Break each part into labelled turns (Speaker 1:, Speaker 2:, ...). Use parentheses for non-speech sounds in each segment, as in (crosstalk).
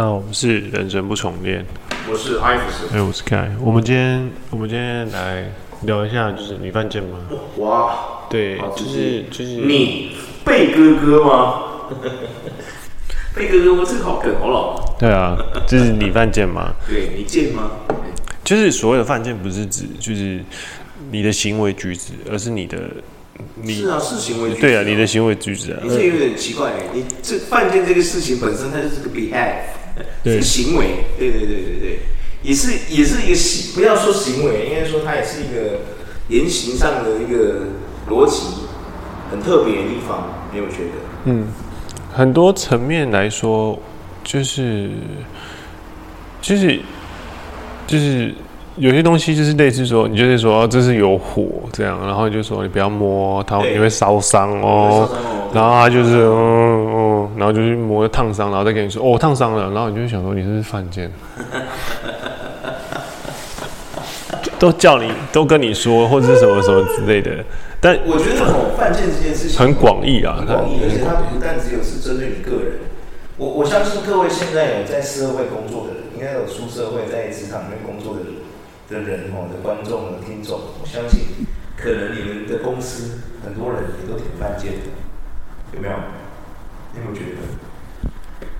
Speaker 1: 大家好，我是人生不重练，
Speaker 2: 我是艾弗森，
Speaker 1: 哎，我是凯。我们今天，我们今天来聊一下，就是你犯贱吗？
Speaker 2: 哇，
Speaker 1: 对，就是就是
Speaker 2: 你贝哥哥吗？(laughs) 贝哥哥，我这个好梗好老。
Speaker 1: 对啊，就是你犯贱吗？(laughs)
Speaker 2: 对，你贱吗？
Speaker 1: 就是所谓的犯贱，不是指就是你的行为举止，而是你的。你
Speaker 2: 是啊，是行为举止。
Speaker 1: 对啊，你的行为举止啊。
Speaker 2: 你这有点奇怪，你这犯贱这个事情本身，它就是个 behave。(laughs) 对，行为，对对对对对，也是也是一个行，不要说行为，应该说它也是一个言行上的一个逻辑，很特别的地方，没有觉得？
Speaker 1: 嗯，很多层面来说，就是就是就是有些东西就是类似说，你就是说这是有火这样，然后就说你不要摸它，你会烧伤哦，然后他就是嗯。然后就去摸烫伤，然后再跟你说哦烫伤了，然后你就会想说你是不是犯贱？(laughs) 都叫你都跟你说或者是什么什么之类的，但
Speaker 2: 我觉得哦犯贱这件事情
Speaker 1: 很广义啊，
Speaker 2: 很广义，而且它不但只有是针对你个人。我我相信各位现在有在社会工作的人，应该有出社会在职场里面工作的人的人哦的观众的听众，我相信可能你们的公司很多人也都挺犯贱的，有没有？你有没有觉得？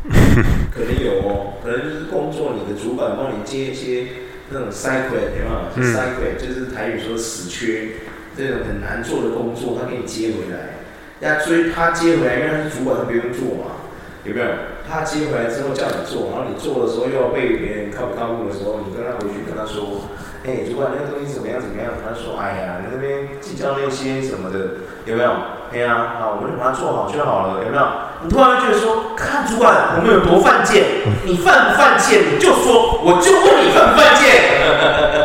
Speaker 2: (laughs) 可能有哦，可能就是工作，你的主管帮你接一些那种 quest 有没有 quest 就是台语说死缺，这种很难做的工作，他给你接回来。要追他接回来，因为他是主管，他不用做嘛，有没有？他接回来之后叫你做，然后你做的时候又要被别人靠不靠谱的时候，你跟他回去跟他说，哎，主管那个东西怎么样怎么样？他说，哎呀，你那边计较那些什么的，有没有？哎呀，好，我们就把它做好就好了，有没有？你突然觉得说，看主管，我们有多犯贱？你犯不犯贱？你就说，我就问你犯不犯贱。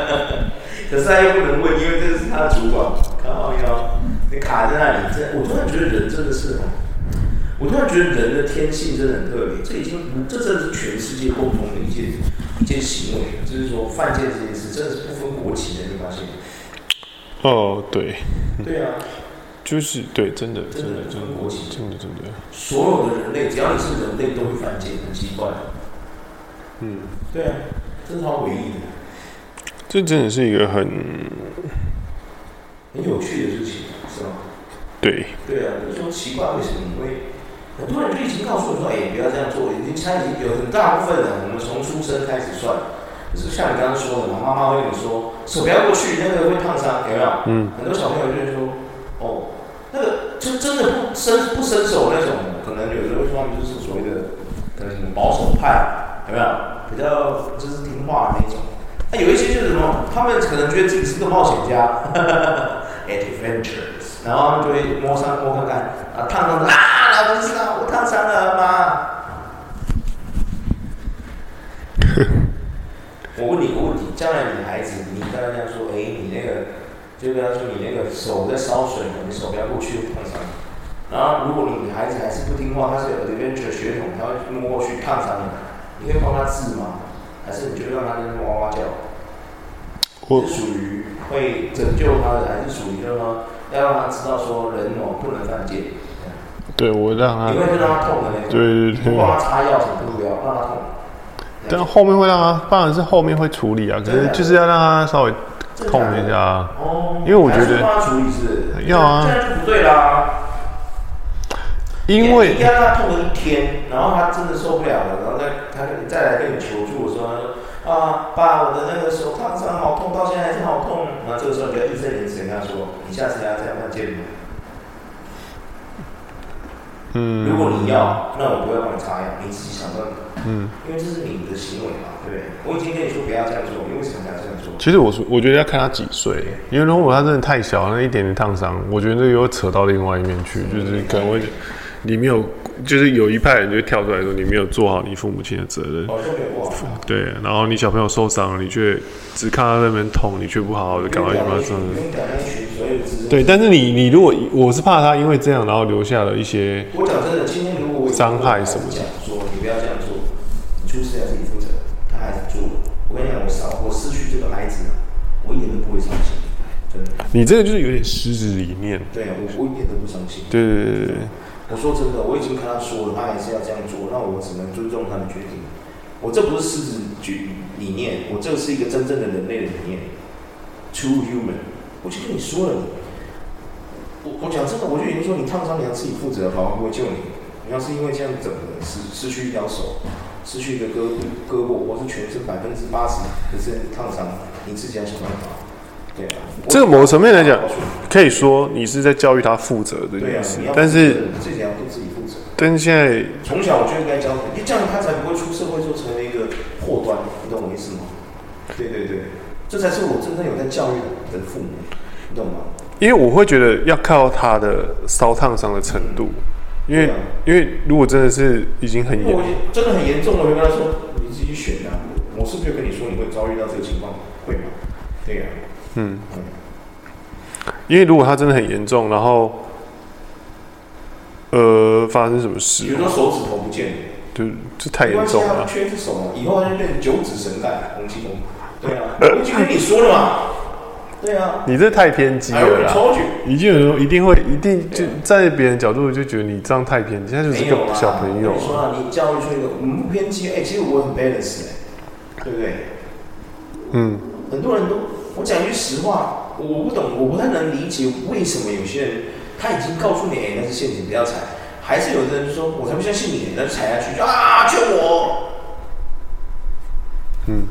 Speaker 2: (laughs) 可是他又不能问，因为这是他的主管。靠腰，你卡在那里，这我突然觉得人真的是，我突然觉得人的天性真的很特别。这已经，这真的是全世界共同的一件一件行为，就是说犯贱这件事，真的是不分国籍的，你发现？
Speaker 1: 哦，对。
Speaker 2: 对啊。
Speaker 1: 就是对，真的，真的，真的，
Speaker 2: 真的，
Speaker 1: 真的，真的。
Speaker 2: 所有的人类，只要你是人类，都会犯贱，很奇怪。嗯，对啊，这是超诡异的。
Speaker 1: 这真的是一个很
Speaker 2: 很有趣的事情，是吧？
Speaker 1: 对。
Speaker 2: 对啊，就是说奇怪，为什么你会很多人就已经告诉我说：“哎，不要这样做。”已经猜已经有很大部分人，我们从出生开始算，就是像你刚刚说的嘛，妈妈会跟你说：“手不要过去，那个会烫伤。”有没有？嗯。很多小朋友就会说：“哦。”就真的不伸不伸手那种，可能有时候他们就是所谓的，可能保守派，有没有？比较就是听话那种。那、有一些就是什么，他们可能觉得自己是个冒险家，(laughs) adventures，然后就会摸上摸看看，啊烫伤了啊，老师啊，我烫伤了吗？(laughs) 我问你个问题，将来女孩子，你刚刚这样说，就跟他说，你那个手在烧水，你手不要过去碰伤。然后，如果你女孩子还是不听话，他是有 adventure 血统，他会摸过去烫伤你，你会帮他治吗？还是你就让他在那边哇哇叫？我是属于会拯救他的，还是属于就是说要让他知道说人哦不能犯贱？
Speaker 1: 对，我让他。
Speaker 2: 你会让他痛的那种。
Speaker 1: 对对对。
Speaker 2: 帮他擦药什么都不要，让他痛。
Speaker 1: 但后面会让他，当然是后面会处理啊，可是就是要让他稍微。痛一下，哦，因为我觉得要啊，
Speaker 2: 这样就不对啦。
Speaker 1: 因为
Speaker 2: 你让他痛了一天，然后他真的受不了了，然后再他再来跟你求助说啊，爸，我的那个手烫伤好痛，到现在还是好痛。然后这个时候你就要义正言辞跟他说，你下次还要这样犯贱吗？嗯，如果你要，那我不会帮你擦药，你自己想办法。嗯，因为这是你的行为嘛，对不对？我已经跟你说不要这样做，你为什么要这样做？
Speaker 1: 其实我说，我觉得要看他几岁，因为如果他真的太小，那一点点烫伤，我觉得这又扯到另外一面去，就是可能会你没有，就是有一派人就跳出来说你没有做好你父母亲的责任。
Speaker 2: 好像没有做好。
Speaker 1: 对，然后你小朋友受伤了，你却只看到那边痛，你却不好好的赶快去帮他治。对，但是你你如果我是怕他因为这样，然后留下了一些
Speaker 2: 我讲真的，今天如果
Speaker 1: 伤害什么的，
Speaker 2: 说你不要这样做。你出事要自己负责，他还是做。我跟你讲，我少我失去这个孩子，我一点都不会伤心，真的。
Speaker 1: 你这个就是有点狮子理念。
Speaker 2: 对啊，我我一点都不伤心。
Speaker 1: 对对对对。
Speaker 2: 我说真的，我已经跟他说了，他还是要这样做，那我只能尊重他的决定。我这不是狮子举理念，我这是一个真正的人类的理念，True Human。我就跟你说了，我我讲真的，我就已经说你烫伤你要自己负责，宝宝不会救你。你要是因为这样整个失失去一条手，失去一个胳胳膊，或是全身百分之八十的是烫伤，你自己要想办法。对啊，
Speaker 1: 这个某个层面来讲，可以说你是在教育他负责这件事，
Speaker 2: 对啊，
Speaker 1: 但是
Speaker 2: 自己要对自己负责。
Speaker 1: 但是现在
Speaker 2: 从小我就应该教，因为这样他才不会出社会就成为一个祸端，你懂我意思吗？对对对，这才是我真正有在教育的父母，你懂吗？
Speaker 1: 因为我会觉得要靠他的烧烫伤的程度，因为、啊、因为如果真的是已经很严，
Speaker 2: 真的很严重，我就跟他说，你自己选啊。我是不是就跟你说你会遭遇到这个情况？会吗？对呀、啊。嗯，因为如果他真的很严重，然后，呃，发生什么事？比如说手指头不见了，
Speaker 1: 就这太严重了。
Speaker 2: 缺只手，以后他就变成九指神丐，洪七公。对啊，我已经跟你说了嘛。对啊，
Speaker 1: 你这太偏激了啦！已经有人一定会一定就在别人角度就觉得你这样太偏激，他就是个小朋友。
Speaker 2: 你说啊，你教育出一个我们不偏激，哎，其实我很 balance 哎，对不对？嗯，很多人都。我讲一句实话，我不懂，我不太能理解为什么有些人他已经告诉你，哎，那是陷阱，不要踩，还是有的人就说，我才不相信你，那踩下去就啊，救我！嗯，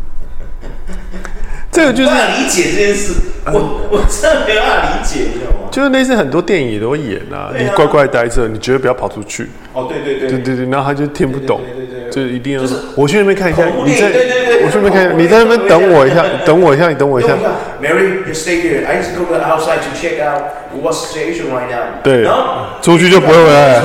Speaker 2: 这个就是不理解这件事，我我真的没办法理解，你知道吗？
Speaker 1: 就是类似很多电影也都会演啊，你乖乖待着，你绝对不要跑出去。
Speaker 2: 哦，对对对，
Speaker 1: 对对对，然后他就听不懂。就一定要，我去那边看一下，
Speaker 2: 你在，
Speaker 1: 我去那边看一下，你在那边等我一下，等我一下，你等我一下。
Speaker 2: Mary, you stay here. I go to the outside to check out what situation right now.
Speaker 1: 对，然后出去就不会回来。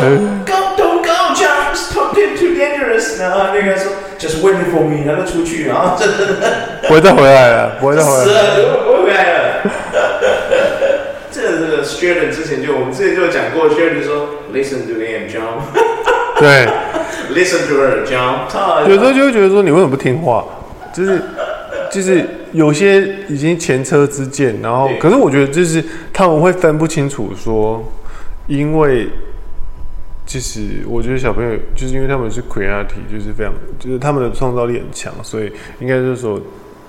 Speaker 2: Go, don't go, John. It's too dangerous. 然后那个说，just wait for me. 然后出去，然后这 (laughs)
Speaker 1: 不会再回来了，不会再回来了。
Speaker 2: 死了，不会回来了。这个这个 Sheldon 之前就我们之前就讲过，Sheldon 说，Listen to John. (laughs)
Speaker 1: 对。(laughs)
Speaker 2: Listen to her, John.
Speaker 1: 有时候就会觉得说，你为什么不听话？就是就是有些已经前车之鉴，然后可是我觉得就是他们会分不清楚说，因为其实我觉得小朋友就是因为他们是 creative，就是非常就是他们的创造力很强，所以应该就是说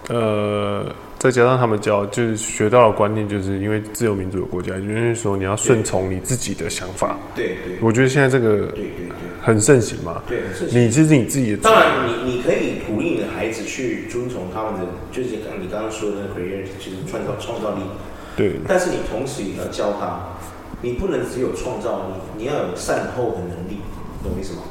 Speaker 1: 呃。再加上他们教，就是学到的观念，就是因为自由民主的国家，就是说你要顺从你自己的想法。
Speaker 2: 对对，
Speaker 1: 我觉得现在这个很盛行嘛。
Speaker 2: 对，很盛行。
Speaker 1: 你这是你自己的。
Speaker 2: 当然，你你可以鼓励你的孩子去遵从他们的，就是刚你刚刚说的那个就是创造创造力。
Speaker 1: 对。
Speaker 2: 但是你同时也要教他，你不能只有创造力，你要有善后的能力，懂我意思吗？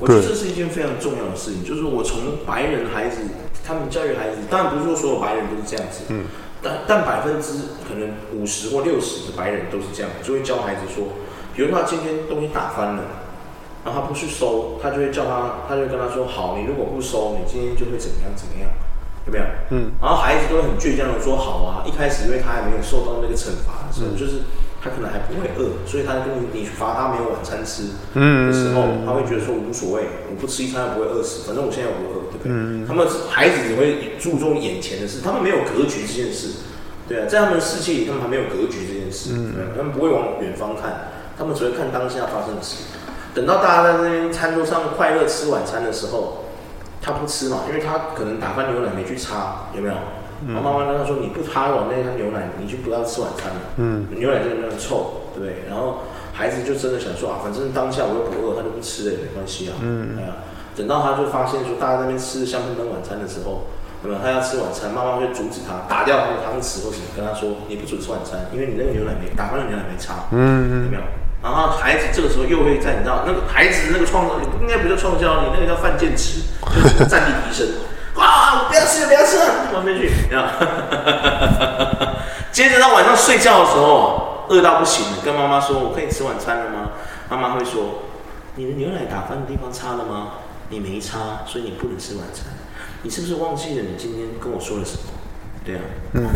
Speaker 2: 我觉得这是一件非常重要的事情，就是我从白人孩子。他们教育孩子，当然不是说所有白人都是这样子，嗯，但但百分之可能五十或六十的白人都是这样，就会教孩子说，比如他今天东西打翻了，然后他不去收，他就会叫他，他就跟他说，好，你如果不收，你今天就会怎么样怎么样，有没有？嗯，然后孩子都会很倔强的说，好啊，一开始因为他还没有受到那个惩罚的时候，嗯，就是。他可能还不会饿，所以他跟你你罚他没有晚餐吃的时候，他会觉得说无所谓，我不吃一餐也不会饿死，反正我现在不饿，对不对？他们孩子只会注重眼前的事，他们没有格局这件事，对啊，在他们的世界里，他们还没有格局这件事，对，他们不会往远方看，他们只会看当下发生的事。等到大家在那边餐桌上快乐吃晚餐的时候，他不吃嘛，因为他可能打翻牛奶没去擦，有没有？然后妈妈跟他说：“你不擦完那箱牛奶，你就不要吃晚餐了。嗯，牛奶就那样臭，对不对？然后孩子就真的想说啊，反正当下我又不饿，他就不吃了，也没关系啊。嗯，哎呀，等到他就发现说大家在那边吃香喷喷晚餐的时候，那么他要吃晚餐，妈妈会阻止他，打掉他的汤匙或什么，跟他说你不准吃晚餐，因为你那个牛奶没打翻的牛奶没擦。嗯嗯，有没有？然后孩子这个时候又会在你知道那个孩子那个创造力，应该不叫创造你，那个叫犯贱值，就是战力提升。”啊！不要吃了，不要吃了，旁边去。接着到晚上睡觉的时候，饿到不行了，跟妈妈说：“我可以吃晚餐了吗？”妈妈会说：“你的牛奶打翻的地方擦了吗？你没擦，所以你不能吃晚餐。你是不是忘记了你今天跟我说了什么？”对啊。嗯。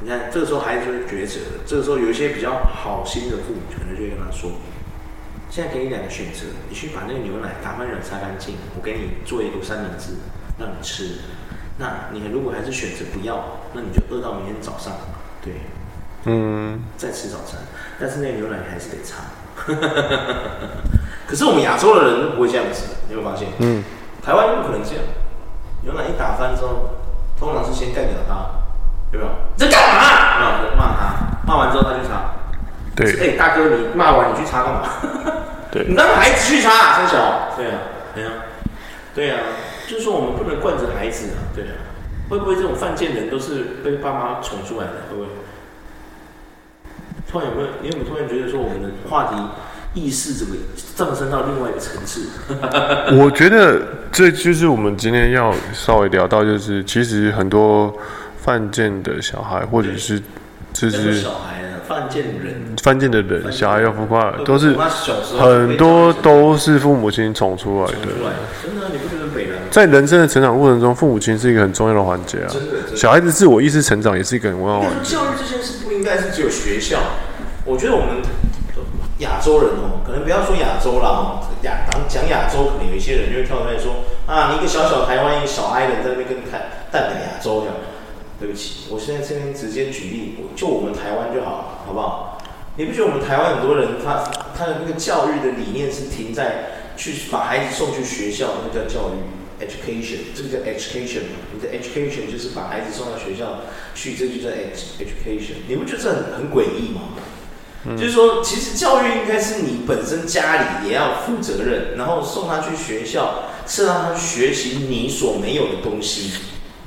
Speaker 2: 你看，这个时候孩子就会抉择。这个时候有一些比较好心的父母，可能就会跟他说。现在给你两个选择，你去把那个牛奶打翻软擦干净，我给你做一个三明治让你吃。那你如果还是选择不要，那你就饿到明天早上，对，嗯，再吃早餐。但是那个牛奶你还是得擦。(laughs) 可是我们亚洲的人不会这样子，你有没有发现？
Speaker 1: 嗯，
Speaker 2: 台湾不可能这样，牛奶一打翻之后，通常是先干掉他，有没有？你在干嘛？啊，骂他，骂完之后他去擦。
Speaker 1: 对。
Speaker 2: 哎、欸，大哥，你骂完你去擦干嘛？
Speaker 1: 对。
Speaker 2: 你让孩子去擦，三小。对啊，对啊，对啊，就是说我们不能惯着孩子啊，对啊。会不会这种犯贱人都是被爸妈宠出来的？会不会？突然有没有？你有没有突然觉得说我们的话题意识怎么上升到另外一个层次？(laughs)
Speaker 1: 我觉得这就是我们今天要稍微聊到，就是其实很多犯贱的小孩，或者是就是小孩。
Speaker 2: 犯贱人，
Speaker 1: 犯贱的人，小孩要浮夸，都是很多都是父母亲宠出来的。
Speaker 2: 真的，你不觉得北
Speaker 1: 在人生的成长过程中，父母亲是一个很重要的环节啊。小孩子自我意识成长也是一个很重要的环节。
Speaker 2: 教育这件事不应该是只有学校。我觉得我们亚洲人哦，可能不要说亚洲啦哦，亚当讲亚洲，可能有一些人就会跳出来说啊，你一个小小台湾，一个小矮人在那边跟你谈代表亚洲这样。对不起，我现在这边直接举例，就我们台湾就好了，好不好？你不觉得我们台湾很多人他他的那个教育的理念是停在去把孩子送去学校，那个叫教育 education，这个叫 education 嘛？你的 education 就是把孩子送到学校去，这就叫 education。你不觉得这很很诡异吗？嗯。就是说，其实教育应该是你本身家里也要负责任，然后送他去学校，是让他学习你所没有的东西。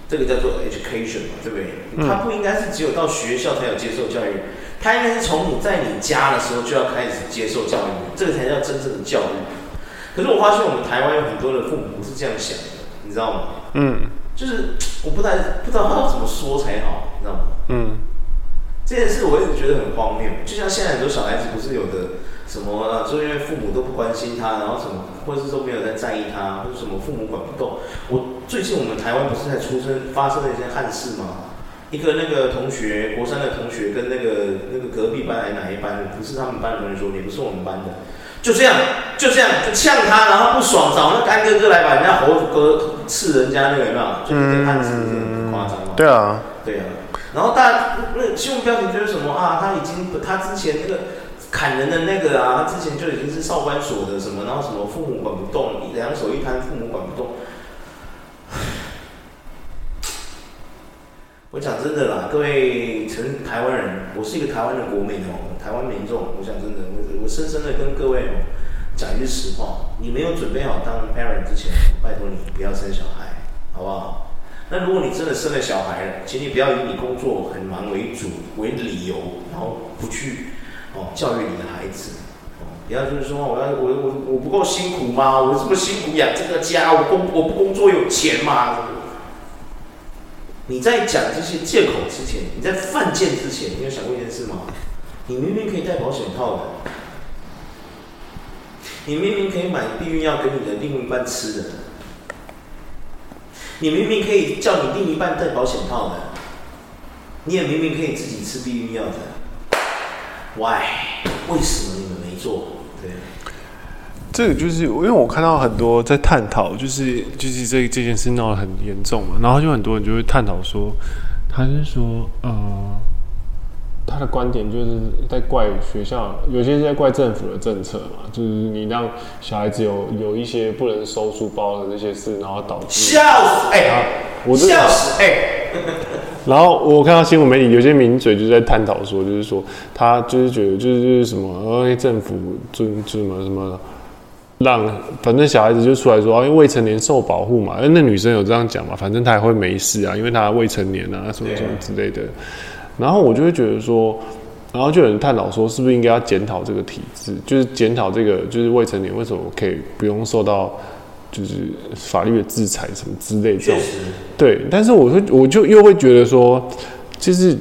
Speaker 2: 这个叫做 education 嘛，对不对？他不应该是只有到学校才有接受教育，他应该是从你在你家的时候就要开始接受教育，这个才叫真正的教育。可是我发现我们台湾有很多的父母不是这样想的，你知道吗？嗯，就是我不太不知道他要怎么说才好，你知道吗？嗯，这件事我一直觉得很荒谬，就像现在很多小孩子不是有的。什么啊？就因为父母都不关心他，然后什么，或者是都没有在在意他，或者什么父母管不动。我最近我们台湾不是在出生发生了一件憾事吗？一个那个同学，国三的同学跟那个那个隔壁班还哪一班的？不是他们班的同学说，你不是我们班的，就这样 (laughs) 就这样就呛他，然后不爽找那干哥哥来把人家喉哥刺人家那个有没有？就是这案子很夸张嘛。对啊，对啊。然后大家那新闻标题就是什么啊？他已经他之前那个。砍人的那个啊，他之前就已经是少管所的什么，然后什么父母管不动，两手一摊，父母管不动。我讲真的啦，各位成台湾人，我是一个台湾的国民哦，台湾民众，我讲真的，我我深深的跟各位讲一句实话，你没有准备好当 parent 之前，拜托你不要生小孩，好不好？那如果你真的生了小孩，请你不要以你工作很忙为主为理由，然后不去。哦，教育你的孩子，哦，不要就是说，我要我我我不够辛苦吗？我这么辛苦养这个家，我工我不工作有钱吗？你在讲这些借口之前，你在犯贱之前，你有想过一件事吗？你明明可以戴保险套的，你明明可以买避孕药给你的另一半吃的，你明明可以叫你另一半戴保险套的，你也明明可以自己吃避孕药的。Why？为什么你们没做？对，
Speaker 1: 这个就是因为我看到很多在探讨，就是就是这这件事闹得很严重嘛，然后就很多人就会探讨说，他是说，呃，他的观点就是在怪学校，有些是在怪政府的政策嘛，就是你让小孩子有有一些不能收书包的这些事，然后导致
Speaker 2: 笑死，哎，我笑死，哎。
Speaker 1: 然后我看到新闻媒体有些名嘴就在探讨说，就是说他就是觉得就是什么，政府就就什么什么，让反正小孩子就出来说啊，因为未成年受保护嘛，那女生有这样讲嘛，反正她也会没事啊，因为她未成年啊，什么什么之类的。然后我就会觉得说，然后就有人探讨说，是不是应该要检讨这个体制，就是检讨这个就是未成年为什么可以不用受到。就是法律的制裁什么之类这种，对，但是我会，我就又会觉得说，就是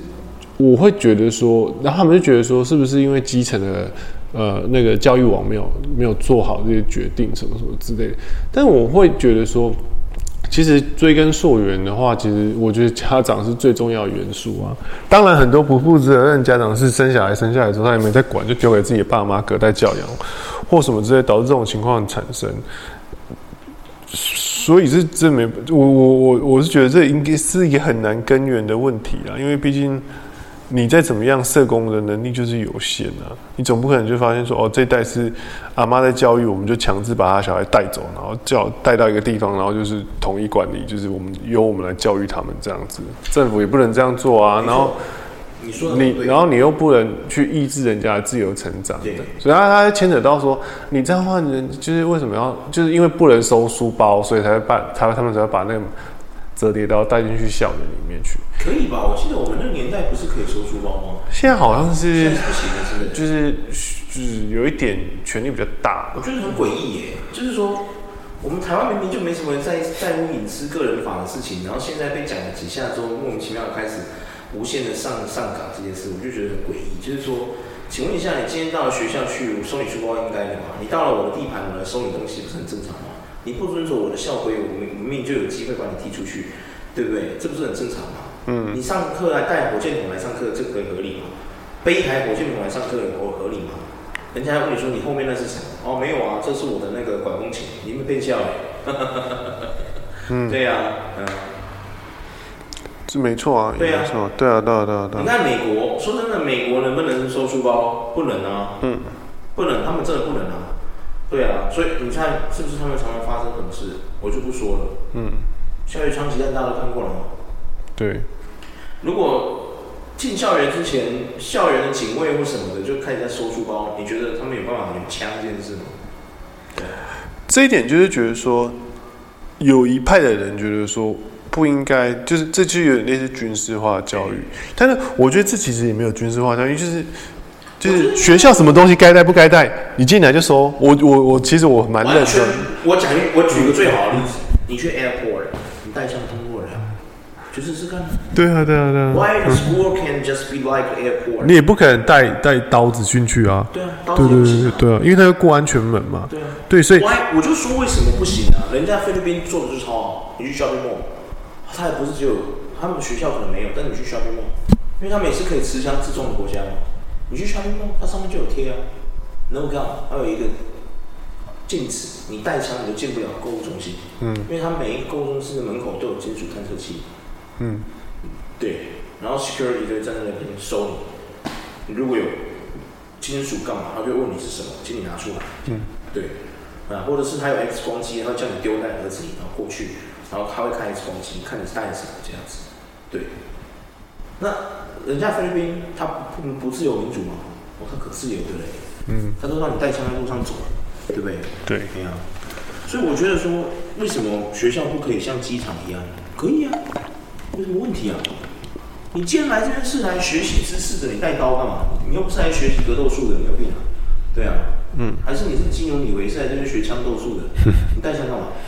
Speaker 1: 我会觉得说，然后他们就觉得说，是不是因为基层的呃那个教育网没有没有做好这些决定什么什么之类的，但我会觉得说，其实追根溯源的话，其实我觉得家长是最重要的元素啊。当然，很多不负责任家长是生小孩生下来之后他也没在管，就丢给自己的爸妈隔代教养或什么之类，导致这种情况产生。所以是这没我我我我是觉得这应该是一个很难根源的问题啊，因为毕竟你再怎么样，社工的能力就是有限啊。你总不可能就发现说，哦，这代是阿妈在教育，我们就强制把他小孩带走，然后叫带到一个地方，然后就是统一管理，就是我们由我们来教育他们这样子。政府也不能这样做啊。然后
Speaker 2: 你说
Speaker 1: 你，然后你又不能去抑制人家的自由成长。
Speaker 2: 对。
Speaker 1: 所以他他牵扯到说，你这样的话，人就是为什么要，就是因为不能收书包，所以才会把他他们才会把那个。折叠刀带进去校园里面去，
Speaker 2: 可以吧？我记得我们那个年代不是可以收书包吗？
Speaker 1: 现在好像是，
Speaker 2: 不行的，是不是？
Speaker 1: 就是就是有一点权力比较大。
Speaker 2: 我觉得很诡异耶，就是说我们台湾明明就没什么人在在乎隐私个人法的事情，然后现在被讲了几下之后，莫名其妙的开始无限的上上岗这件事，我就觉得很诡异。就是说，请问一下，你今天到了学校去，我收你书包应该的嘛？你到了我的地盘，我来收你东西，不是很正常吗？你不遵守我的校规，我明明就有机会把你踢出去，对不对？这不是很正常吗？嗯。你上课还带火箭筒来上课，这个可以合理吗？背一台火箭筒来上课，合合理吗？人家还问你说，你后面那是什么？哦，没有啊，这是我的那个管风琴。你们变校了。(laughs) 嗯。对呀、啊，嗯。
Speaker 1: 这没错啊。
Speaker 2: 对呀、
Speaker 1: 啊。对啊，对啊，对啊，对啊。
Speaker 2: 你看美国，说真的，美国能不能收书包？不能啊。嗯。不能，他们真的不能啊。对啊，所以你看是不是他们常常发生什么事？我就不说了。嗯，校园枪击案大家都看过了吗？
Speaker 1: 对。
Speaker 2: 如果进校园之前，校园的警卫或什么的就开始在收书包，你觉得他们有办法有枪这件事吗？对。
Speaker 1: 这一点就是觉得说，有一派的人觉得说不应该，就是这就有点类似军事化教育。但是我觉得这其实也没有军事化教育，就是。就是学校什么东西该带不该带，你进来就说。我我我其实我蛮认真。
Speaker 2: 我讲我举一个最好的例子，你去 airport，你带枪通过了，去试试看。
Speaker 1: 对啊对啊对啊。
Speaker 2: Why the school can't just be like airport？
Speaker 1: 你也不可能带带刀子进去啊。
Speaker 2: 对啊，刀子不行啊。
Speaker 1: 对啊，因为他要过安全门嘛。
Speaker 2: 对啊。
Speaker 1: 对，所以。
Speaker 2: Why？我就说为什么不行啊？人家菲律宾做的就是超好。你去 shopping mall，他也不是只有他们学校可能没有，但你去 shopping mall，因为他们也是可以持枪自重的国家嘛。你去 shopping mall，它上面就有贴啊，no gun，还有一个禁止你带枪，你就进不了购物中心。嗯，因为它每一个购物中心的门口都有金属探测器。嗯，对，然后 security 就会站在那边收你。你如果有金属干嘛，他就会问你是什么，请你拿出来。嗯，对，啊，或者是他有 X 光机，他会叫你丢在盒子里，然后过去，然后他会看 X 光机，看你带什么这样子。对，那。人家菲律宾他不不自由民主吗？我看可自由的嘞。嗯，他都让你带枪在路上走，对不对？
Speaker 1: 对，
Speaker 2: 对啊。所以我觉得说，为什么学校不可以像机场一样？可以啊，有什么问题啊？你既然来这边是来学习知识的，你带刀干嘛？你又不是来学习格斗术的，你有病啊？对啊。嗯。还是你是金融，以为是来这边学枪斗术的？你带枪干嘛？(laughs)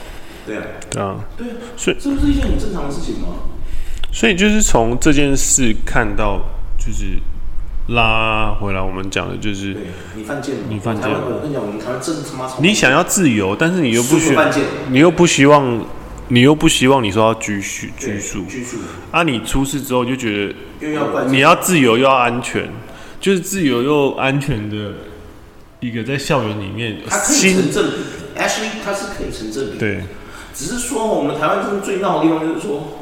Speaker 2: 对啊。对啊。对啊。所以这不是一件很正常的事情吗？
Speaker 1: 所以就是从这件事看到，就是拉回来，我们讲的就是
Speaker 2: 你犯贱，
Speaker 1: 你犯贱。
Speaker 2: 我跟你讲，我们台湾真他妈
Speaker 1: 你想要自由，但是你又不希望，你又不希望，你又不希望你说要拘束拘束拘束。啊，你出事之后就觉得又要你要自由又要安全，就是自由又安全的一个在校园里面，
Speaker 2: 它可以成正比。Actually，它是可以成正比。
Speaker 1: 对，
Speaker 2: 只是说我们台湾真的最闹的地方就是说。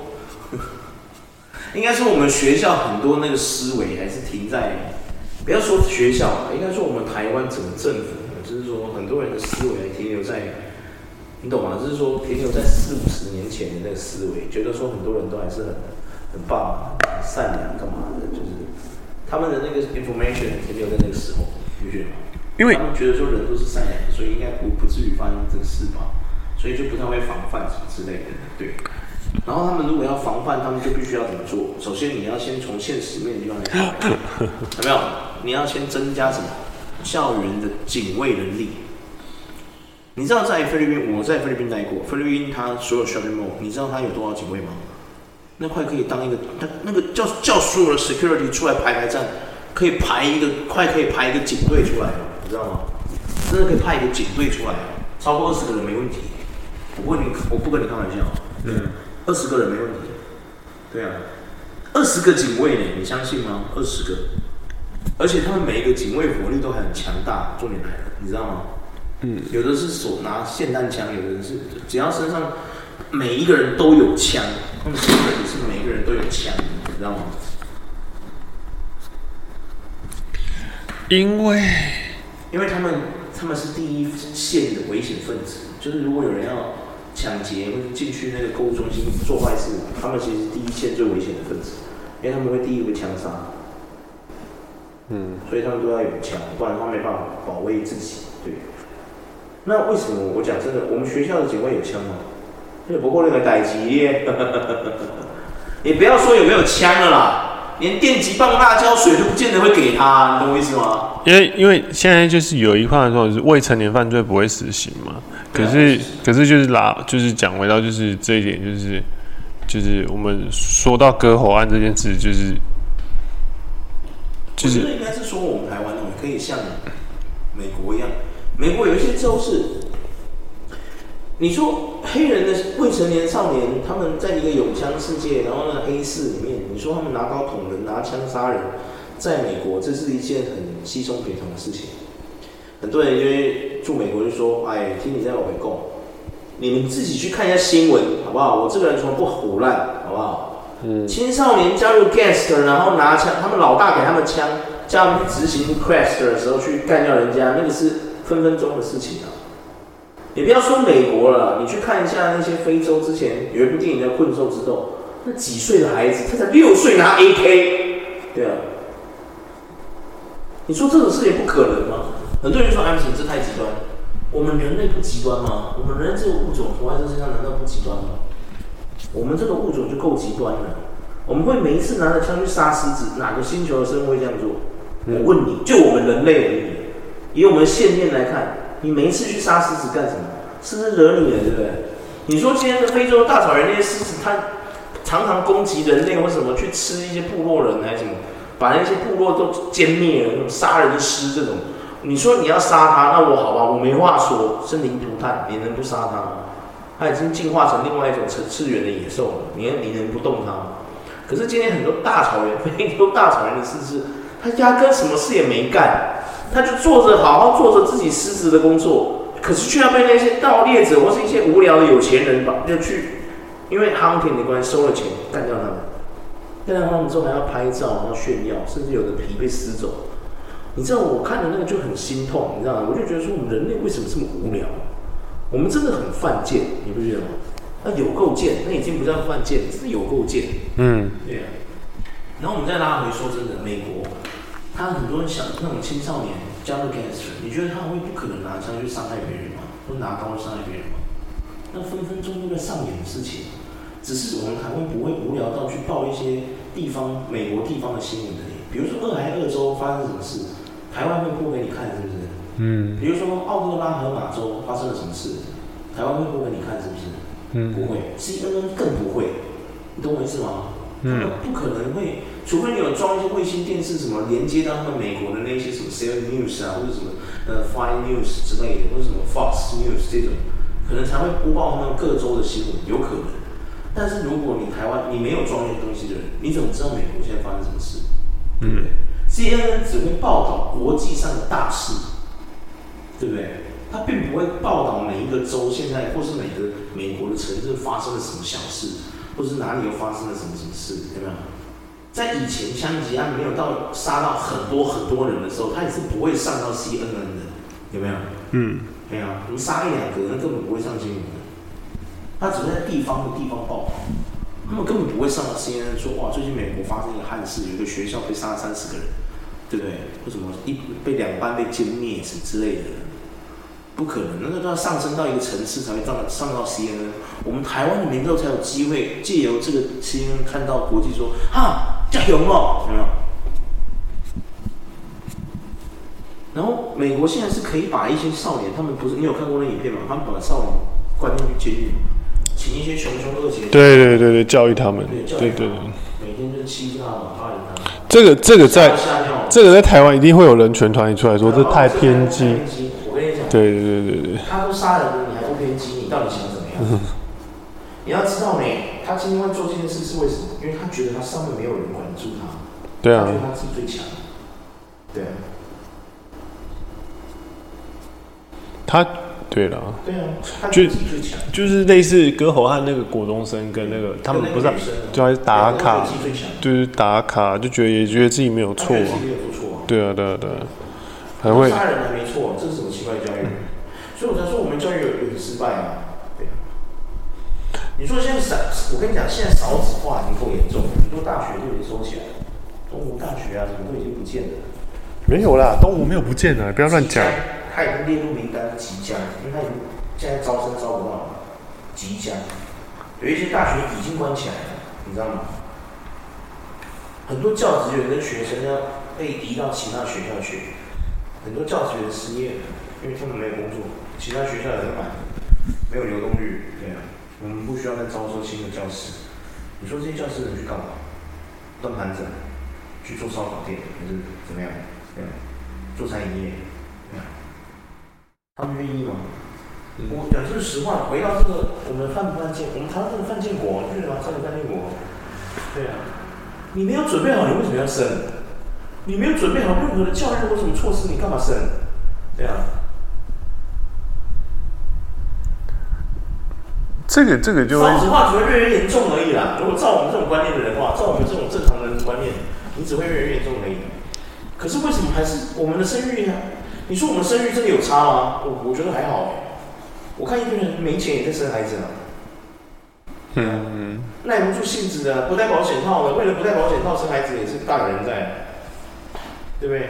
Speaker 2: 应该说，我们学校很多那个思维还是停在，不要说学校吧，应该说我们台湾整个政府，就是说很多人的思维还停留在，你懂吗？就是说停留在四五十年前的那个思维，觉得说很多人都还是很很棒、很善良、干嘛的，就是他们的那个 information 停留在那个时候，你觉得吗？因为他们觉得说人都是善良的，所以应该不不至于发生这个事吧，所以就不太会防范什么之类的，对。然后他们如果要防范，他们就必须要怎么做？首先，你要先从现实面的地方来看，有没有？你要先增加什么？校园的警卫能力。你知道在菲律宾，我在菲律宾待过，菲律宾它所有 shopping mall，你知道它有多少警卫吗？那块可以当一个，它那个叫叫所有的 security 出来排排站，可以排一个快，可以排一个警队出来，你知道吗？真的可以派一个警队出来，超过二十个人没问题。我问你，我不跟你开玩笑，嗯。二十个人没问题，对啊，二十个警卫呢？你相信吗？二十个，而且他们每一个警卫火力都很强大。重点来了，你知道吗？嗯，有的是手拿霰弹枪，有的人是只要身上每一个人都有枪，他们基本是每一个人都有枪，你知道吗？
Speaker 1: 因为
Speaker 2: 因为他们他们是第一线的危险分子，就是如果有人要抢劫或者进去那个购物中心做坏事，他们其实是第一线最危险的分子，因为他们会第一个枪杀。嗯，所以他们都要有枪，不然他没办法保卫自己。对。那为什么我讲真的，我们学校的警卫有枪吗？不过那个歹级耶，(laughs) 你不要说有没有枪了啦。连电击棒、辣椒水都不见得会给他，你懂我意思吗？
Speaker 1: 因为因为现在就是有一话说，就是未成年犯罪不会死刑嘛。可是、啊、可是就是拉就是讲回到就是这一点，就是就是我们说到割喉案这件事，就是就是
Speaker 2: 应该是说我们台湾可以像美国一样，美国有一些州是。你说黑人的未成年少年，他们在一个永枪世界，然后呢黑市里面，你说他们拿刀捅人、拿枪杀人，在美国这是一件很稀松平常的事情。很多人因为住美国就说：“哎，听你在我回供，你们自己去看一下新闻好不好？我这个人从来不胡乱，好不好？”嗯。青少年加入 gangster，然后拿枪，他们老大给他们枪，叫他们去执行 quest 的时候去干掉人家，那个是分分钟的事情啊。你不要说美国了，你去看一下那些非洲，之前有一部电影叫《困兽之斗》，那几岁的孩子，他才六岁拿 AK，对啊，你说这种事情不可能吗？很多人说 M 型这太极端，我们人类不极端吗？我们人这个物种活在这世上难道不极端吗？我们这个物种就够极端了，我们会每一次拿着枪去杀狮子，哪个星球的生物会这样做？我问你，就我们人类而已，以我们现面来看。你每一次去杀狮子干什么？是不是惹你了，对不对？你说今天的非洲大草原那些狮子，它常常攻击人类或什么，去吃一些部落人还是什么，把那些部落都歼灭了，那种杀人狮这种。你说你要杀他，那我好吧，我没话说，生灵涂炭，你能不杀他吗？他已经进化成另外一种层次元的野兽了，你你能不动他吗？可是今天很多大草原，非洲大草原的狮子，它压根什么事也没干。他就做着好好做着自己狮子的工作，可是却要被那些盗猎者或是一些无聊的有钱人把就去，因为 hunting 的关系收了钱干掉他们，干掉他们之后还要拍照，然后炫耀，甚至有的皮被撕走。你知道我看的那个就很心痛，你知道吗？我就觉得说我们人类为什么这么无聊？我们真的很犯贱，你不觉得吗？那有够贱，那已经不叫犯贱，是有够贱。嗯，对啊。然后我们再拉回说真的，美国。他很多人想那种青少年加入 gangster，你觉得他会不可能拿枪去伤害别人吗？或拿刀去伤害别人吗？那分分钟都在上演的事情，只是我们台湾不会无聊到去报一些地方美国地方的新闻而已。比如说俄亥俄州发生什么事，台湾会播给你看，是不是？嗯。比如说奥克拉荷马州发生了什么事，台湾会播给你看，是不是？嗯。不会，CNN 更不会，你懂我意思吗？嗯。不可能会。除非你有装一些卫星电视，什么连接到他们美国的那些什么 CNN News 啊，或者什么呃 Fox News 之类的，或者什么 Fox News 这种，可能才会播报他们各州的新闻，有可能。但是如果你台湾你没有装那些东西的人，你怎么知道美国现在发生什么事？对不对？CNN 只会报道国际上的大事，对不对？他并不会报道每一个州现在或是每个美国的城市发生了什么小事，或是哪里又发生了什么什么事，有没有？在以前枪击案没有到杀到很多很多人的时候，他也是不会上到 CNN 的，有没有？嗯，没有。你杀一两个人根本不会上新闻的，他只会在地方的地方报道，他们根本不会上到 CNN 说哇，最近美国发生一个憾事，有一个学校被杀了三十个人，对不对？为什么一被两班被歼灭什么之类的？不可能，那个都要上升到一个层次才会上上到 CNN。我们台湾的民众才有机会借由这个 CNN 看到国际说啊。加油哦，有没有？然后美国现在是可以把一些少年，他们不是你有看过那影片吗？他们把少年关进去监狱，请一些穷凶恶极，
Speaker 1: 对对对对，教育他们，对对对，
Speaker 2: 每天就欺负他们，霸凌他们。
Speaker 1: 这个这个在这个在台湾一定会有人权团体出来说，这太偏激。
Speaker 2: 我跟你讲，
Speaker 1: 对对对对对，
Speaker 2: 他都杀人了，你还不偏激？你到底想怎么样？你要知道呢，他今天会做这件事是为什么？因为他觉得他上面没有人管住他，
Speaker 1: 对啊，
Speaker 2: 他觉得他自己最强，对啊，
Speaker 1: 他，对了，
Speaker 2: 对啊，他觉得自己最强，
Speaker 1: 就是类似歌喉和那个国中生跟那个他们不是就还是打卡，就是打卡，就觉得也觉得自己没有错啊，对啊，对啊，对啊。还会
Speaker 2: 杀人还没错，这是什么奇怪的教育？嗯、所以我才说我们教育有有失败啊。对啊。你说现在少，我跟你讲，现在少子化已经够严重，很多大学都已经收起来了，东吴大学啊什么都已经不见了。
Speaker 1: 没有啦，东吴没有不见了，不要乱讲。
Speaker 2: 他已经列入名单，即将，因为他已经现在招生招不到了，即将。有一些大学已经关起来了，你知道吗？很多教职员跟学生要被移到其他学校去，很多教职员失业了，因为他们没有工作，其他学校也在买，没有流动率，对啊，我们不需要再招收新的教师。你说这些教师能去干嘛？端盘子，去做烧烤店，还是怎么样？对啊，做餐饮业，他们愿意吗？嗯、我讲句实话，回到这个，我们犯不犯贱？我们谈到这个犯贱国，对吗？这个犯贱国，对啊。你没有准备好，你为什么要生？你没有准备好任何的教育或什么措施，你干嘛生？对啊。
Speaker 1: 这个这个就
Speaker 2: 少子化只会越来越严重而已啦。如果照我们这种观念的人的话，照我们这种正常人的观念，你只会越来越严重而已。可是为什么还是我们的生育呢？你说我们生育真的有差吗？我我觉得还好。我看一堆人没钱也在生孩子啊。嗯，耐不住性子的，不戴保险套的，为了不戴保险套生孩子也是大有人在，对不对？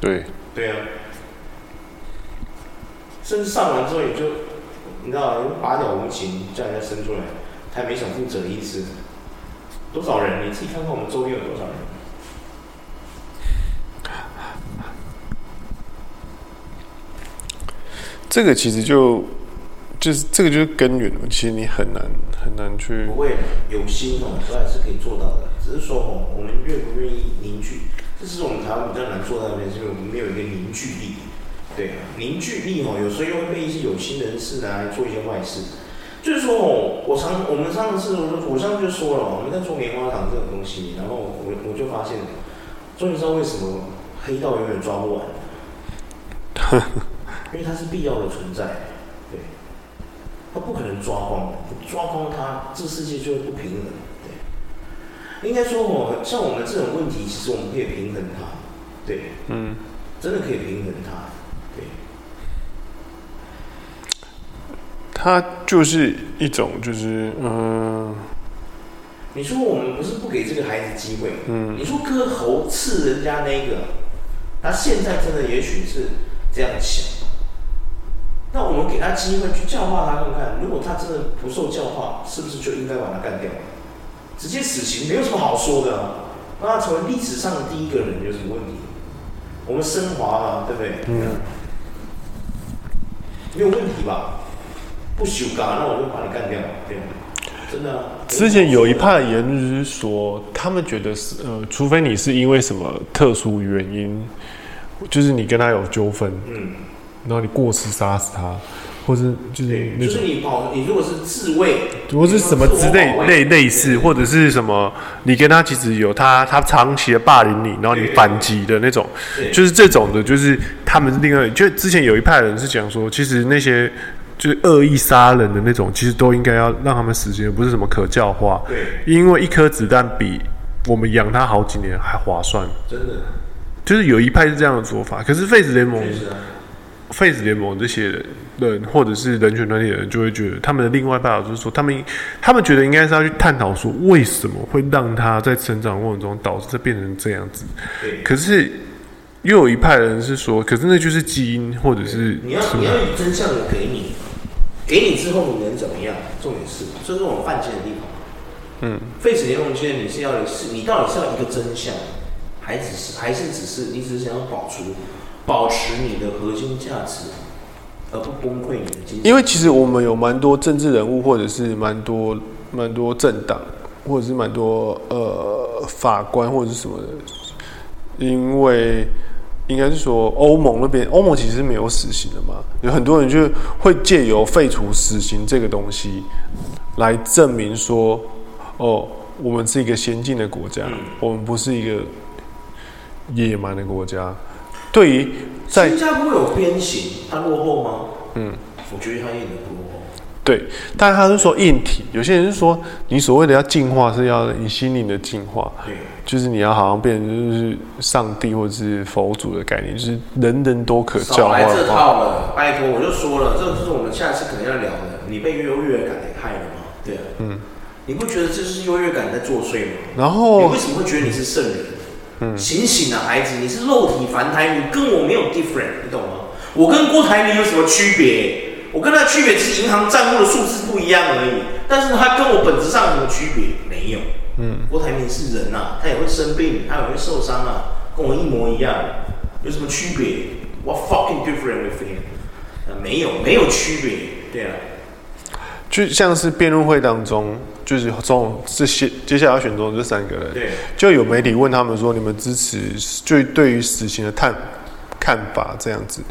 Speaker 1: 对。
Speaker 2: 对啊。甚至上完之后也就，你知道，拔掉无情，叫人家生出来，他也没想负责的意思。多少人？你自己看看我们周边有多少人？
Speaker 1: 这个其实就。就是这个就是根源了，其实你很难很难去。
Speaker 2: 不会，有心哦，都还是可以做到的。只是说哦，我们愿不愿意凝聚，这是我们台湾比较难做到的，是因为我们没有一个凝聚力。对啊，凝聚力哦，有时候又会被一些有心人士拿来做一些坏事。就是说哦，我常我们上次我我上次就说了，我们在做棉花糖这种东西，然后我我就发现，终于知道为什么黑道永远抓不完，(laughs) 因为它是必要的存在。对他不可能抓光，抓光他，这个世界就会不平衡。对，应该说我，像我们这种问题，其实我们可以平衡它。对，嗯，真的可以平衡它。对，
Speaker 1: 它就是一种，就是嗯。
Speaker 2: 你说我们不是不给这个孩子机会，嗯，你说割喉刺人家那个，他现在真的也许是这样想。那我们给他机会去教化他看看，如果他真的不受教化，是不是就应该把他干掉？直接死刑没有什么好说的，啊，让他成为历史上的第一个人有什么问题？我们升华了，对不对？嗯。没有问题吧？不修改，那我就把你干掉，对吗？真的，啊。
Speaker 1: 之前有一派言论是说，他们觉得是呃，除非你是因为什么特殊原因，就是你跟他有纠纷，嗯。然后你过失杀死他，或是就是那，
Speaker 2: 就是你保，你如果是自卫，
Speaker 1: 如果是什么之类类类似，或者是什么，你跟他其实有他他长期的霸凌你，然后你反击的那种，就是这种的，就是他们是另外，就之前有一派人是讲说，其实那些就是恶意杀人的那种，其实都应该要让他们死刑，不是什么可教化，对，因为一颗子弹比我们养他好几年还划算，
Speaker 2: 真的，
Speaker 1: 就是有一派是这样的做法，可是废死联盟。废子联盟这些人，或者是人权团体的人，就会觉得他们的另外一派就是说，他们他们觉得应该是要去探讨说，为什么会让他在成长过程中导致他变成这样子。对。可是又有一派人是说，可是那就是基因，或者是
Speaker 2: 你要你要以真相的给你，给你之后你能怎么样？重点是，这是我们犯贱的地方。嗯。废死联盟现在你是要是，你到底是要一个真相，还只是还是只是你只是想要保出？保持你的核心价值，而不崩溃你的精神。
Speaker 1: 因为其实我们有蛮多政治人物，或者是蛮多蛮多政党，或者是蛮多呃法官或者是什么的。因为应该是说欧盟那边，欧盟其实没有死刑的嘛，有很多人就会借由废除死刑这个东西，来证明说，哦，我们是一个先进的国家，嗯、我们不是一个野蛮的国家。对于在
Speaker 2: 新加坡有鞭刑，它落后吗？嗯，我觉得它一点都不落后。
Speaker 1: 对，但他是说硬体，有些人是说你所谓的要进化是要你心灵的进化，
Speaker 2: 对，
Speaker 1: 就是你要好像变成就是上帝或者是佛祖的概念，就是人人都可教化。
Speaker 2: 少来这套了，拜托，我就说了，这就是我们下次可能要聊的。你被优越感给害了吗？对啊，嗯，你不觉得这是优越感在作祟吗？
Speaker 1: 然后
Speaker 2: 你为什么会觉得你是圣人？嗯，醒醒啊，孩子，你是肉体凡胎，你跟我没有 different，你懂吗？我跟郭台铭有什么区别？我跟他区别只是银行账户的数字不一样而已，但是他跟我本质上有什么区别？没有。嗯，郭台铭是人呐、啊，他也会生病，他也会受伤啊，跟我一模一样，有什么区别？What fucking different with him？啊，没有，没有区别。对啊，
Speaker 1: 就像是辩论会当中，就是从这些接下来要选中这三个人，
Speaker 2: 对，
Speaker 1: 就有媒体问他们说，你们支持就对于死刑的看看法这样子。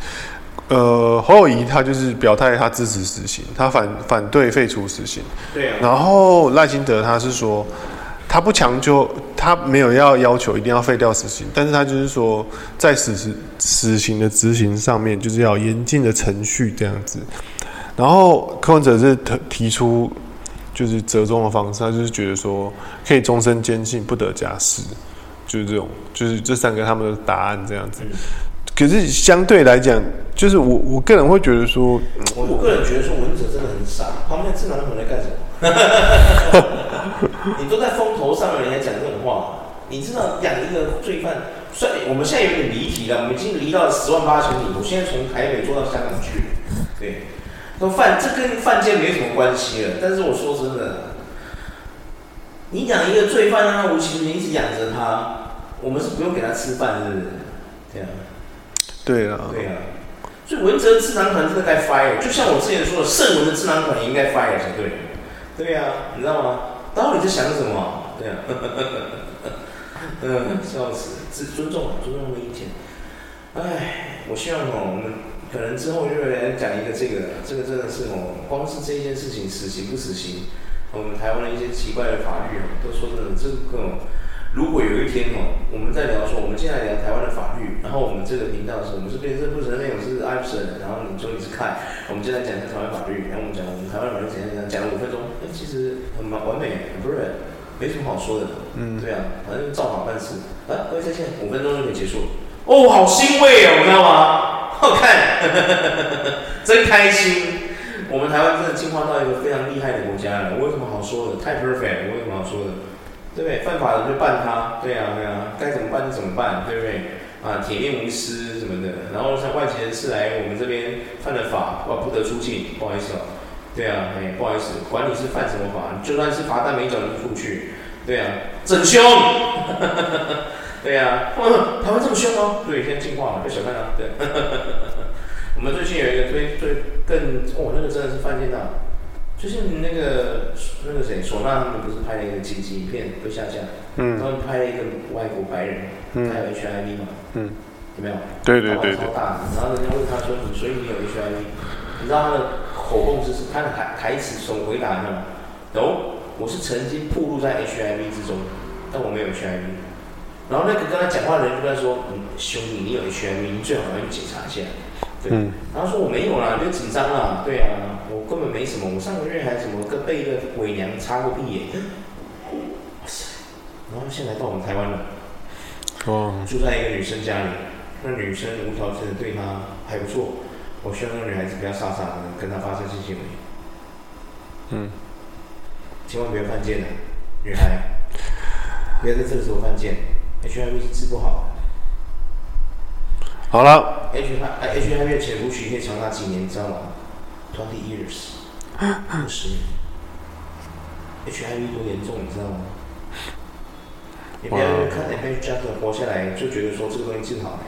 Speaker 1: 呃，侯友谊他就是表态，他支持死刑，他反反对废除死刑。
Speaker 2: 对啊。
Speaker 1: 然后赖清德他是说，他不强求，他没有要要求一定要废掉死刑，但是他就是说，在死死死刑的执行上面，就是要严禁的程序这样子。然后柯文哲是提提出，就是折中的方式，他就是觉得说，可以终身监禁，不得假释，就是这种，就是这三个他们的答案这样子。嗯可是相对来讲，就是我我个人会觉得说，
Speaker 2: 我我个人觉得说文哲真的很傻，旁边智囊团在干什么？(laughs) 你都在风头上了，你还讲这种话？你知道养一个罪犯，算我们现在有点离题了，我们已经离到了十万八千里，我现在从台北坐到香港去，对，说犯这跟犯贱没什么关系了。但是我说真的，你养一个罪犯让他无期徒刑，一直养着他，我们是不用给他吃饭，是不是？这样。
Speaker 1: 对啊，
Speaker 2: 对啊，所以文哲智囊团真的该 fire，就像我之前说的，圣文的智囊团也应该 fire 才对。对啊，你知道吗？到底在想什么？对啊，嗯，(laughs) 笑死，尊尊重尊重的意见。哎，我希望哦，我们可能之后就会来讲一个这个，这个真的是哦，光是这件事情死刑不死刑，我们台湾的一些奇怪的法律哦，都说真的这个。如果有一天哦，我们在聊说，我们现在聊台湾的法律，然后我们这个频道是，我们是辩证不承认内容是艾普森，然后你说你是看，我们现在讲一下台湾法律，然后我们讲我们台湾法律怎样怎样，讲了五分钟，哎，其实很蛮完美，很不是，没什么好说的，嗯，对啊，反正照法办事，啊，各位再见，五分钟就可以结束，哦，好欣慰啊，你知道吗？好看，真开心，我们台湾真的进化到一个非常厉害的国家了，我有什么好说的？太 perfect，我有什么好说的？对不对？犯法的就办他，对啊，对啊，该怎么办就怎么办，对不对？啊，铁面无私什么的。然后像外籍人士来我们这边犯了法，哇，不得出境，不好意思哦。对啊，哎，不好意思，管你是犯什么法，就算是罚单没缴就出去。对啊，整凶。对啊，哇，台湾这么凶哦？对，现在进化了，别小看他。对，(laughs) 我们最近有一个最最更，哦，那个真的是犯贱大。就是你那个那个谁，唢呐他们不是拍了一个紧急影片被下架？嗯，他们拍了一个外国白人，他有 HIV 嘛？嗯，有没有？
Speaker 1: 对对对对。
Speaker 2: 超大，然后人家问他说：“你所以你有 HIV？” 你知道他的口供就是他的台台词怎么回答呢？有，我是曾经暴露在 HIV 之中，但我没有 HIV。然后那个跟他讲话的人就在说：“嗯，兄弟，你有 HIV，你最好要去检查一下。”对，嗯、然后说我没有啦，别紧张啦，对啊，我根本没什么，我上个月还什么跟被一个伪娘擦过屁眼，哇塞，然后现在到我们台湾了，哦，住在一个女生家里，那女生无条件的对他还不错，我希望那个女孩子不要傻傻的跟他发生性行为，嗯，千万不要犯贱了，女孩，不要在这个时候犯贱，HIV 是治不好。
Speaker 1: 好了
Speaker 2: HIV HIV 的潜伏期可以长达几年，你知道吗？Twenty years，二十年。H I V 多严重，你知道吗？你不要因为看 Magic Johnson 活下来就觉得说这个东西治好了。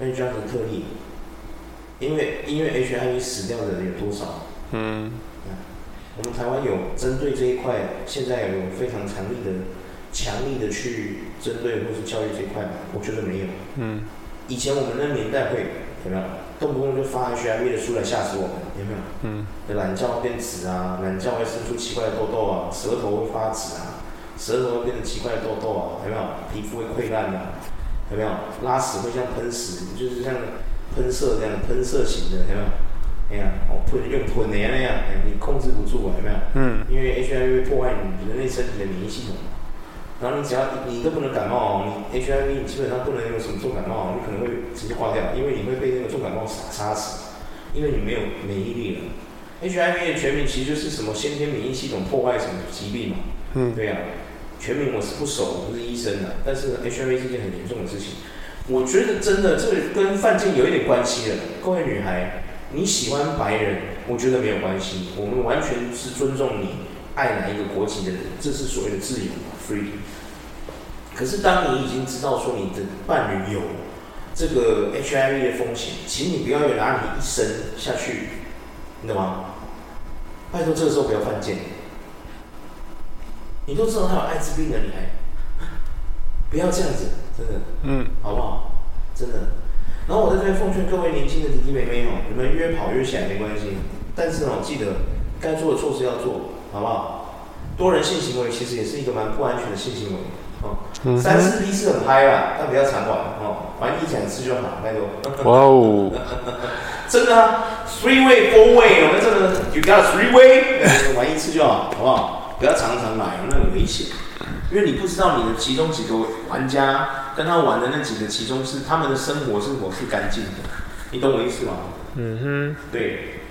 Speaker 2: Magic Johnson 特例，因为因为 H I V 死掉的人有多少？嗯，我们台湾有针对这一块，现在有非常强力的、强力的去针对或是教育这一块吗？我觉得没有。嗯。以前我们那个年代会有没有动不动就发 HIV 的书来吓死我们？有没有？嗯。懒觉变紫啊，懒觉会生出奇怪的痘痘啊，舌头会发紫啊，舌头会变成奇怪的痘痘啊，有没有？皮肤会溃烂啊，有没有？拉屎会像喷屎，就是像喷射这样喷射型的，有没有？哎呀，哦喷用喷的那样，你控制不住啊，有没有？
Speaker 1: 嗯。
Speaker 2: 因为 HIV 会破坏你人类身体的免疫系统，然后你只要你都不能感冒，你 HIV 你基本上不能有什么重感冒，你可能会直接挂掉，因为你会被那个重感冒杀杀死，因为你没有免疫力了。HIV 的全名其实就是什么先天免疫系统破坏什么疾病嘛。嗯。对呀、啊，全名我是不熟，我不是医生的，但是 HIV 是件很严重的事情。我觉得真的这个跟犯贱有一点关系了，各位女孩。你喜欢白人，我觉得没有关系，我们完全是尊重你爱哪一个国籍的人，这是所谓的自由，free。可是当你已经知道说你的伴侣有这个 HIV 的风险，请你不要拿你一生下去，你懂吗？拜托这个时候不要犯贱。你都知道他有艾滋病的，你还 (gasps) 不要这样子，真的，嗯，好不好？真的。然后我在这边奉劝各位年轻的弟弟妹妹哦，你们越跑越起来没关系，但是哦，记得该做的措施要做，好不好？多人性行为其实也是一个蛮不安全的性行为哦。三四 D 是很嗨啦，但不要常玩哦，玩一两次就好，拜托。哇哦！(laughs) 真的啊，three way four way，我们这个 you got three way，玩一次就好，好不好？不要常常来，那很危险。因为你不知道你的其中几个玩家跟他玩的那几个其中是他们的生活是否是干净的，你懂我意思吗？嗯哼，对。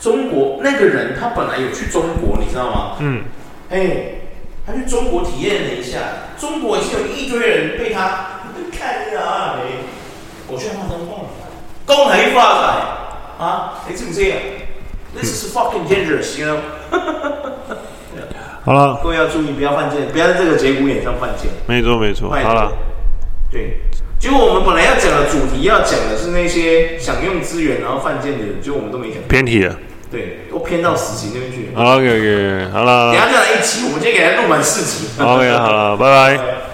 Speaker 2: 中国那个人他本来有去中国，你知道吗？嗯。哎，他去中国体验了一下，中国已经有一堆人被他看啊，哎，我去化妆了，恭喜发财啊！你知不知？This is fucking dangerous, you know? (laughs)
Speaker 1: 好了，
Speaker 2: 各位要注意，不要犯贱，不要在这个节骨眼上犯贱。
Speaker 1: 没错，没错。好了，
Speaker 2: 对，结果我们本来要讲的主题要讲的是那些想用资源然后犯贱的人，结果我们都没讲。
Speaker 1: 偏题了。
Speaker 2: 对，都偏到实习那边去了。
Speaker 1: OK，OK，好了。
Speaker 2: 等下再来一集，我们今天给他录满四集。
Speaker 1: OK，好了，拜拜。